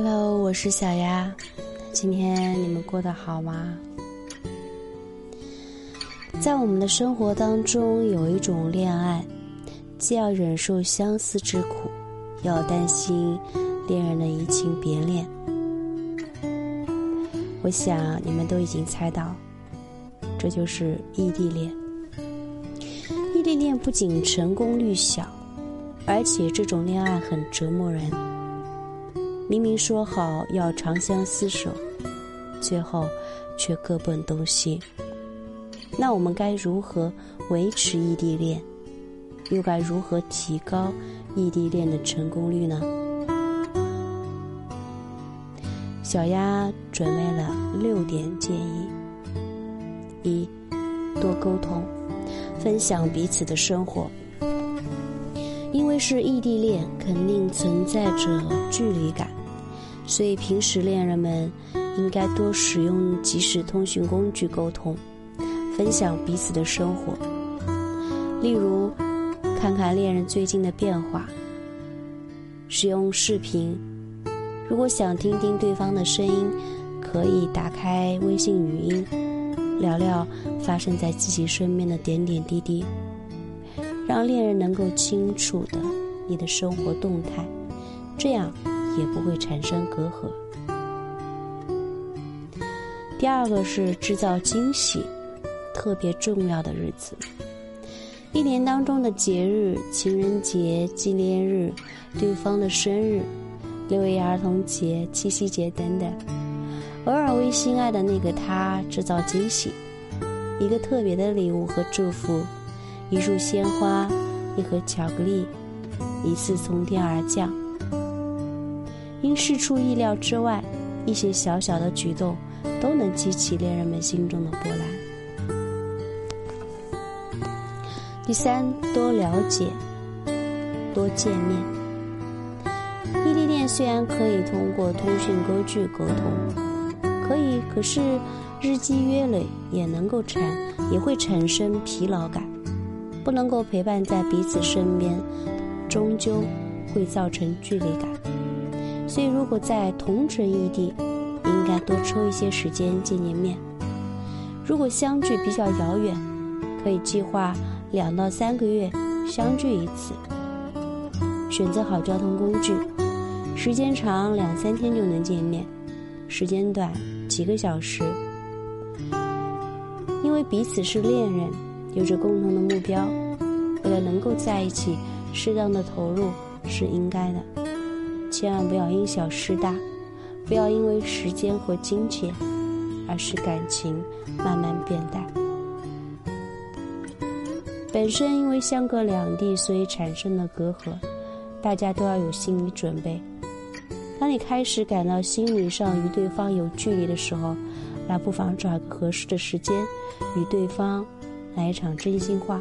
Hello，我是小丫，今天你们过得好吗？在我们的生活当中，有一种恋爱，既要忍受相思之苦，又要担心恋人的移情别恋。我想你们都已经猜到，这就是异地恋。异地恋不仅成功率小，而且这种恋爱很折磨人。明明说好要长相厮守，最后却各奔东西。那我们该如何维持异地恋？又该如何提高异地恋的成功率呢？小丫准备了六点建议：一、多沟通，分享彼此的生活。因为是异地恋，肯定存在着距离感。所以，平时恋人们应该多使用即时通讯工具沟通，分享彼此的生活。例如，看看恋人最近的变化。使用视频，如果想听听对方的声音，可以打开微信语音，聊聊发生在自己身边的点点滴滴，让恋人能够清楚的你的生活动态，这样。也不会产生隔阂。第二个是制造惊喜，特别重要的日子，一年当中的节日，情人节、纪念日、对方的生日、六一儿童节、七夕节等等，偶尔为心爱的那个他制造惊喜，一个特别的礼物和祝福，一束鲜花，一盒巧克力，一次从天而降。因事出意料之外，一些小小的举动都能激起恋人们心中的波澜。第三，多了解，多见面。异地恋虽然可以通过通讯工具沟通，可以，可是日积月累也能够产，也会产生疲劳感，不能够陪伴在彼此身边，终究会造成距离感。所以，如果在同城异地，应该多抽一些时间见见面。如果相距比较遥远，可以计划两到三个月相聚一次。选择好交通工具，时间长两三天就能见面，时间短几个小时。因为彼此是恋人，有着共同的目标，为了能够在一起，适当的投入是应该的。千万不要因小失大，不要因为时间和金钱，而使感情慢慢变淡。本身因为相隔两地，所以产生的隔阂，大家都要有心理准备。当你开始感到心理上与对方有距离的时候，那不妨找个合适的时间，与对方来一场真心话，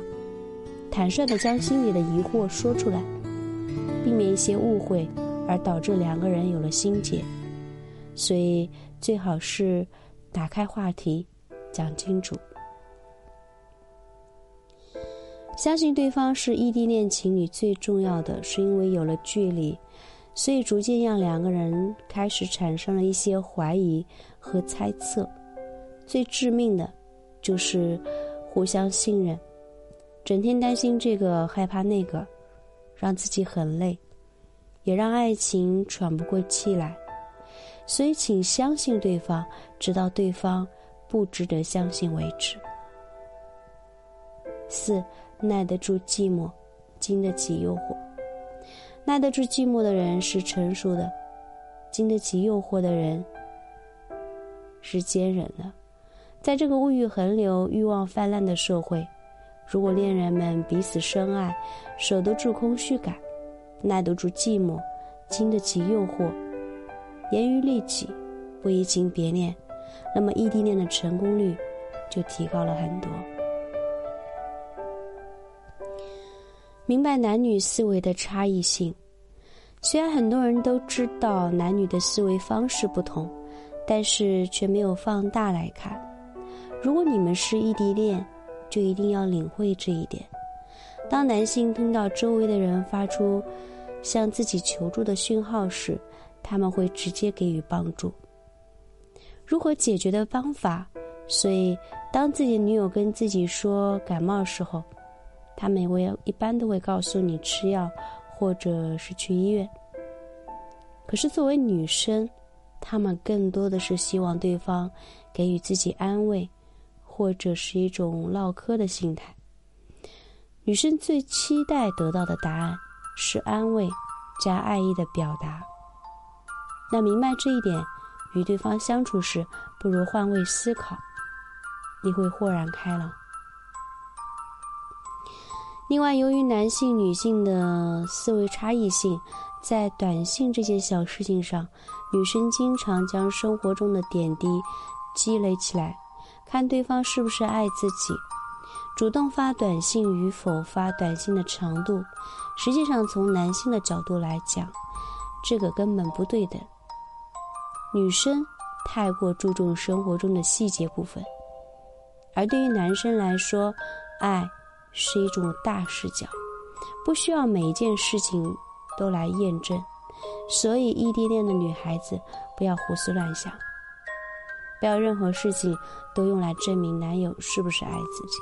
坦率地将心里的疑惑说出来，避免一些误会。而导致两个人有了心结，所以最好是打开话题，讲清楚。相信对方是异地恋情侣最重要的是因为有了距离，所以逐渐让两个人开始产生了一些怀疑和猜测。最致命的，就是互相信任，整天担心这个害怕那个，让自己很累。也让爱情喘不过气来，所以请相信对方，直到对方不值得相信为止。四，耐得住寂寞，经得起诱惑。耐得住寂寞的人是成熟的，经得起诱惑的人是坚忍的。在这个物欲横流、欲望泛滥的社会，如果恋人们彼此深爱，守得住空虚感。耐得住寂寞，经得起诱惑，严于律己，不移情别恋，那么异地恋的成功率就提高了很多。明白男女思维的差异性，虽然很多人都知道男女的思维方式不同，但是却没有放大来看。如果你们是异地恋，就一定要领会这一点。当男性听到周围的人发出向自己求助的讯号时，他们会直接给予帮助。如何解决的方法？所以，当自己女友跟自己说感冒时候，他们会一般都会告诉你吃药，或者是去医院。可是作为女生，她们更多的是希望对方给予自己安慰，或者是一种唠嗑的心态。女生最期待得到的答案是安慰加爱意的表达。那明白这一点。与对方相处时，不如换位思考，你会豁然开朗。另外，由于男性、女性的思维差异性，在短信这件小事情上，女生经常将生活中的点滴积累起来，看对方是不是爱自己，主动发短信与否、发短信的长度，实际上从男性的角度来讲，这个根本不对等。女生太过注重生活中的细节部分，而对于男生来说，爱是一种大视角，不需要每一件事情都来验证。所以，异地恋的女孩子不要胡思乱想，不要任何事情都用来证明男友是不是爱自己。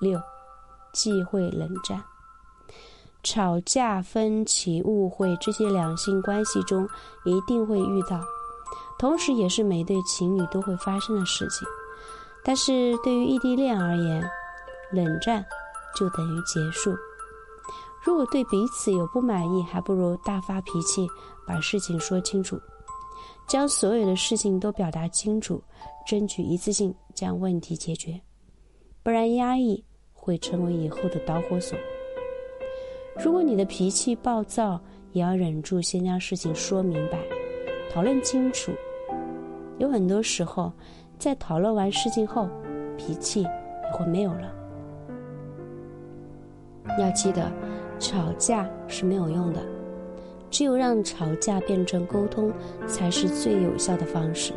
六，忌讳冷战。吵架、分歧、误会，这些两性关系中一定会遇到，同时也是每对情侣都会发生的事情。但是对于异地恋而言，冷战就等于结束。如果对彼此有不满意，还不如大发脾气，把事情说清楚，将所有的事情都表达清楚，争取一次性将问题解决。不然压抑会成为以后的导火索。如果你的脾气暴躁，也要忍住，先将事情说明白，讨论清楚。有很多时候，在讨论完事情后，脾气也会没有了。要记得，吵架是没有用的，只有让吵架变成沟通，才是最有效的方式。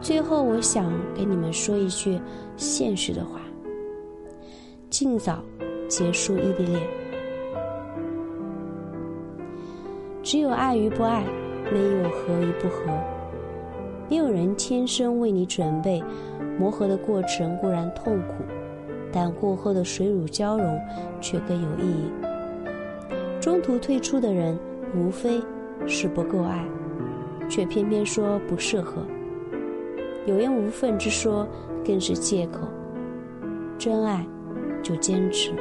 最后，我想给你们说一句现实的话。尽早结束异地恋。只有爱与不爱，没有合与不合。没有人天生为你准备，磨合的过程固然痛苦，但过后的水乳交融却更有意义。中途退出的人，无非是不够爱，却偏偏说不适合。有缘无分之说，更是借口。真爱。就坚持，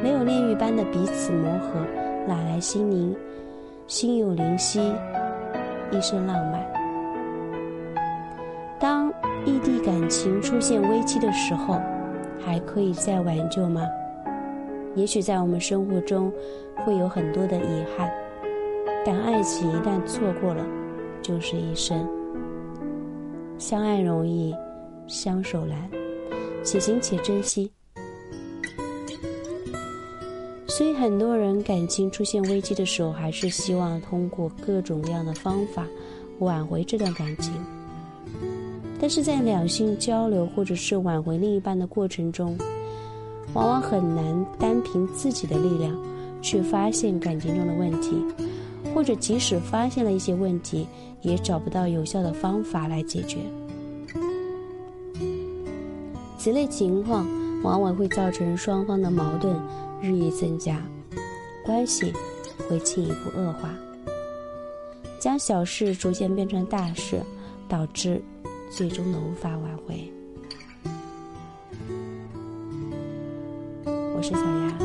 没有炼狱般的彼此磨合，哪来心灵心有灵犀，一生浪漫？当异地感情出现危机的时候，还可以再挽救吗？也许在我们生活中会有很多的遗憾，但爱情一旦错过了，就是一生。相爱容易，相守难，且行且珍惜。所以，很多人感情出现危机的时候，还是希望通过各种各样的方法挽回这段感情。但是在两性交流或者是挽回另一半的过程中，往往很难单凭自己的力量去发现感情中的问题，或者即使发现了一些问题，也找不到有效的方法来解决。此类情况往往会造成双方的矛盾。日益增加，关系会进一步恶化，将小事逐渐变成大事，导致最终的无法挽回。我是小丫。